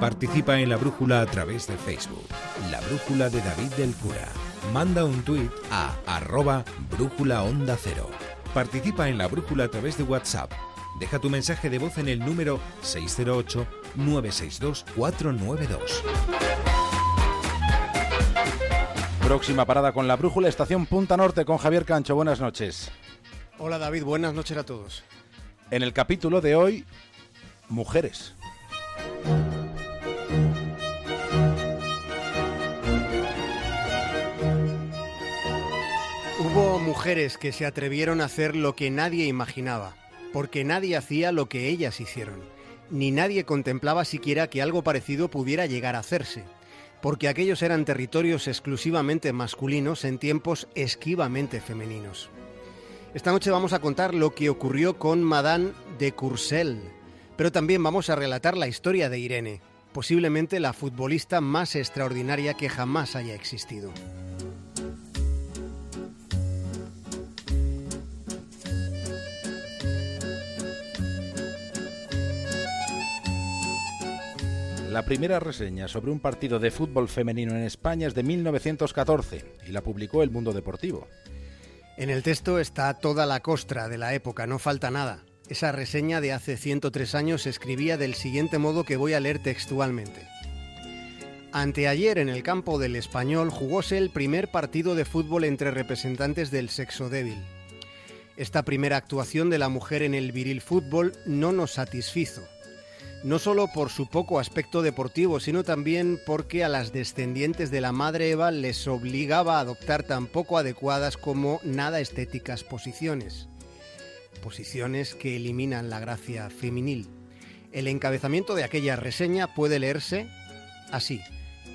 Participa en la brújula a través de Facebook. La brújula de David del Cura. Manda un tuit a arroba brújula onda cero. Participa en la brújula a través de WhatsApp. Deja tu mensaje de voz en el número 608-962-492. Próxima parada con la brújula, estación Punta Norte con Javier Cancho. Buenas noches. Hola David, buenas noches a todos. En el capítulo de hoy, mujeres. Mujeres que se atrevieron a hacer lo que nadie imaginaba, porque nadie hacía lo que ellas hicieron, ni nadie contemplaba siquiera que algo parecido pudiera llegar a hacerse, porque aquellos eran territorios exclusivamente masculinos en tiempos esquivamente femeninos. Esta noche vamos a contar lo que ocurrió con Madame de Courcelles, pero también vamos a relatar la historia de Irene, posiblemente la futbolista más extraordinaria que jamás haya existido. La primera reseña sobre un partido de fútbol femenino en España es de 1914 y la publicó El Mundo Deportivo. En el texto está toda la costra de la época, no falta nada. Esa reseña de hace 103 años se escribía del siguiente modo que voy a leer textualmente. Anteayer en el campo del Español jugóse el primer partido de fútbol entre representantes del sexo débil. Esta primera actuación de la mujer en el viril fútbol no nos satisfizo no solo por su poco aspecto deportivo, sino también porque a las descendientes de la madre Eva les obligaba a adoptar tan poco adecuadas como nada estéticas posiciones. Posiciones que eliminan la gracia femenil. El encabezamiento de aquella reseña puede leerse así: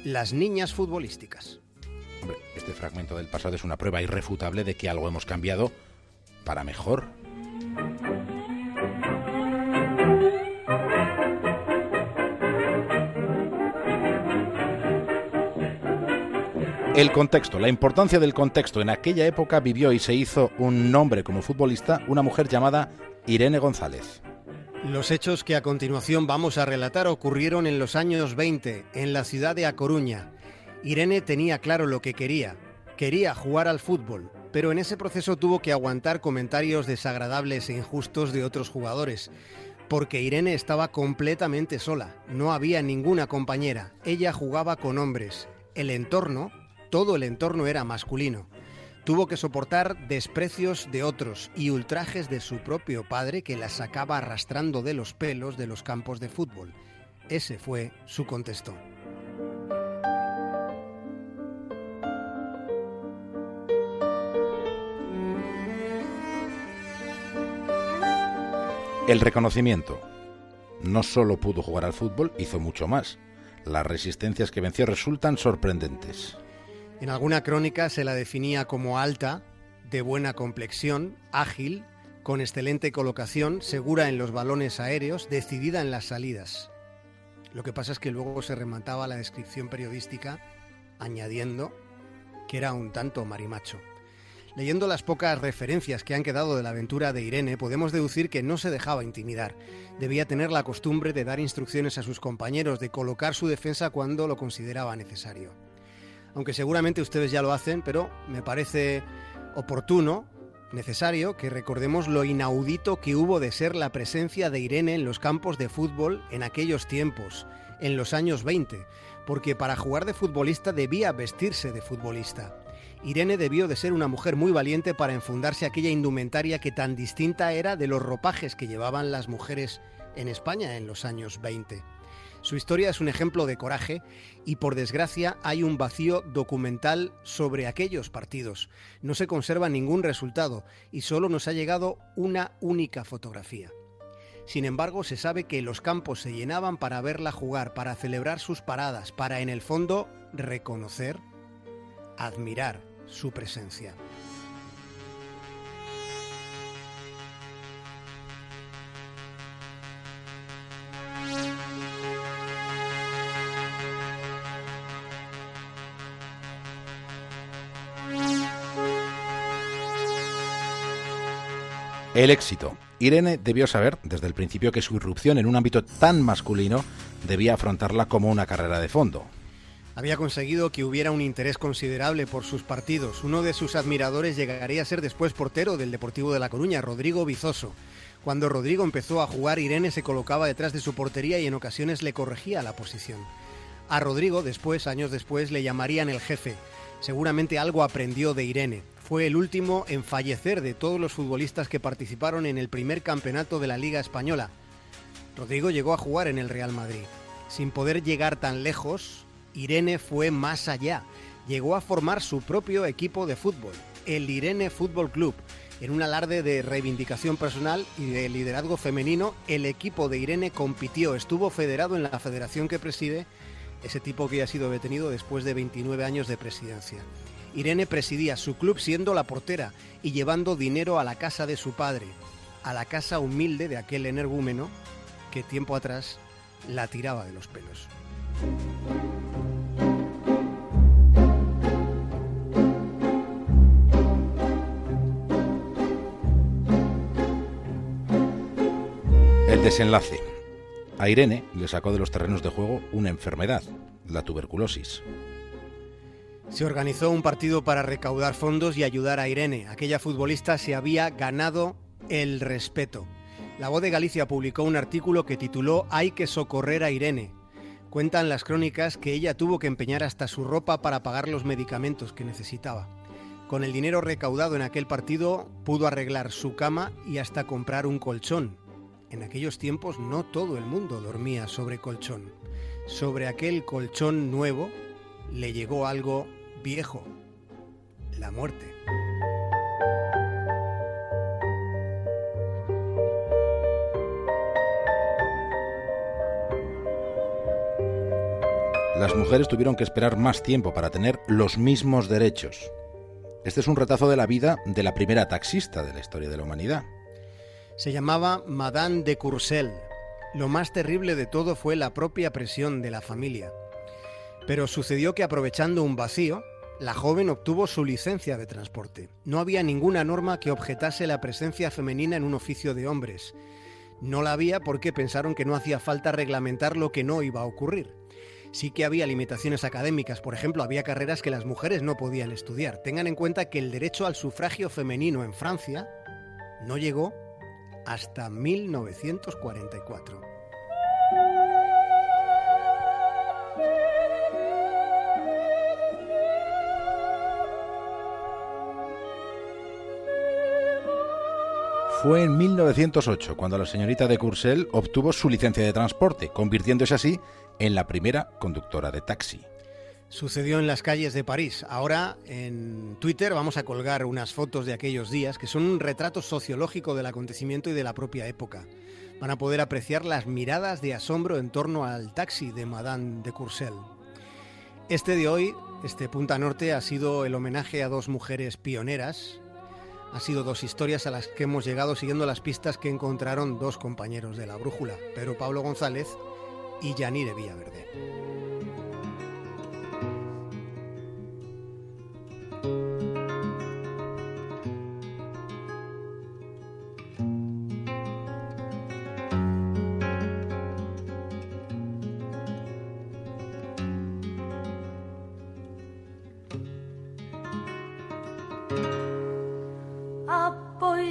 Las niñas futbolísticas. este fragmento del pasado es una prueba irrefutable de que algo hemos cambiado para mejor. El contexto, la importancia del contexto. En aquella época vivió y se hizo un nombre como futbolista una mujer llamada Irene González. Los hechos que a continuación vamos a relatar ocurrieron en los años 20, en la ciudad de A Coruña. Irene tenía claro lo que quería. Quería jugar al fútbol, pero en ese proceso tuvo que aguantar comentarios desagradables e injustos de otros jugadores. Porque Irene estaba completamente sola, no había ninguna compañera, ella jugaba con hombres. El entorno, todo el entorno era masculino. Tuvo que soportar desprecios de otros y ultrajes de su propio padre que la sacaba arrastrando de los pelos de los campos de fútbol. Ese fue su contexto. El reconocimiento. No solo pudo jugar al fútbol, hizo mucho más. Las resistencias que venció resultan sorprendentes. En alguna crónica se la definía como alta, de buena complexión, ágil, con excelente colocación, segura en los balones aéreos, decidida en las salidas. Lo que pasa es que luego se remataba la descripción periodística añadiendo que era un tanto marimacho. Leyendo las pocas referencias que han quedado de la aventura de Irene, podemos deducir que no se dejaba intimidar. Debía tener la costumbre de dar instrucciones a sus compañeros, de colocar su defensa cuando lo consideraba necesario aunque seguramente ustedes ya lo hacen, pero me parece oportuno, necesario, que recordemos lo inaudito que hubo de ser la presencia de Irene en los campos de fútbol en aquellos tiempos, en los años 20, porque para jugar de futbolista debía vestirse de futbolista. Irene debió de ser una mujer muy valiente para enfundarse aquella indumentaria que tan distinta era de los ropajes que llevaban las mujeres en España en los años 20. Su historia es un ejemplo de coraje y por desgracia hay un vacío documental sobre aquellos partidos. No se conserva ningún resultado y solo nos ha llegado una única fotografía. Sin embargo, se sabe que los campos se llenaban para verla jugar, para celebrar sus paradas, para en el fondo reconocer, admirar su presencia. El éxito. Irene debió saber desde el principio que su irrupción en un ámbito tan masculino debía afrontarla como una carrera de fondo. Había conseguido que hubiera un interés considerable por sus partidos. Uno de sus admiradores llegaría a ser después portero del Deportivo de La Coruña, Rodrigo Bizoso. Cuando Rodrigo empezó a jugar, Irene se colocaba detrás de su portería y en ocasiones le corregía la posición. A Rodrigo, después, años después, le llamarían el jefe. Seguramente algo aprendió de Irene. Fue el último en fallecer de todos los futbolistas que participaron en el primer campeonato de la Liga Española. Rodrigo llegó a jugar en el Real Madrid. Sin poder llegar tan lejos, Irene fue más allá. Llegó a formar su propio equipo de fútbol, el Irene Fútbol Club. En un alarde de reivindicación personal y de liderazgo femenino, el equipo de Irene compitió, estuvo federado en la federación que preside, ese tipo que ha sido detenido después de 29 años de presidencia. Irene presidía su club siendo la portera y llevando dinero a la casa de su padre, a la casa humilde de aquel energúmeno que tiempo atrás la tiraba de los pelos. El desenlace. A Irene le sacó de los terrenos de juego una enfermedad, la tuberculosis. Se organizó un partido para recaudar fondos y ayudar a Irene. Aquella futbolista se había ganado el respeto. La Voz de Galicia publicó un artículo que tituló Hay que socorrer a Irene. Cuentan las crónicas que ella tuvo que empeñar hasta su ropa para pagar los medicamentos que necesitaba. Con el dinero recaudado en aquel partido pudo arreglar su cama y hasta comprar un colchón, en aquellos tiempos no todo el mundo dormía sobre colchón. Sobre aquel colchón nuevo le llegó algo viejo, la muerte. Las mujeres tuvieron que esperar más tiempo para tener los mismos derechos. Este es un retazo de la vida de la primera taxista de la historia de la humanidad. Se llamaba Madame de Courcelles. Lo más terrible de todo fue la propia presión de la familia. Pero sucedió que aprovechando un vacío, la joven obtuvo su licencia de transporte. No había ninguna norma que objetase la presencia femenina en un oficio de hombres. No la había porque pensaron que no hacía falta reglamentar lo que no iba a ocurrir. Sí que había limitaciones académicas, por ejemplo, había carreras que las mujeres no podían estudiar. Tengan en cuenta que el derecho al sufragio femenino en Francia no llegó hasta 1944. Fue en 1908 cuando la señorita de Courcelles obtuvo su licencia de transporte, convirtiéndose así en la primera conductora de taxi sucedió en las calles de París. Ahora en Twitter vamos a colgar unas fotos de aquellos días que son un retrato sociológico del acontecimiento y de la propia época. Van a poder apreciar las miradas de asombro en torno al taxi de Madame de Courcelles. Este de hoy, este Punta Norte, ha sido el homenaje a dos mujeres pioneras. Ha sido dos historias a las que hemos llegado siguiendo las pistas que encontraron dos compañeros de la brújula, Pedro Pablo González y Yanire Villaverde.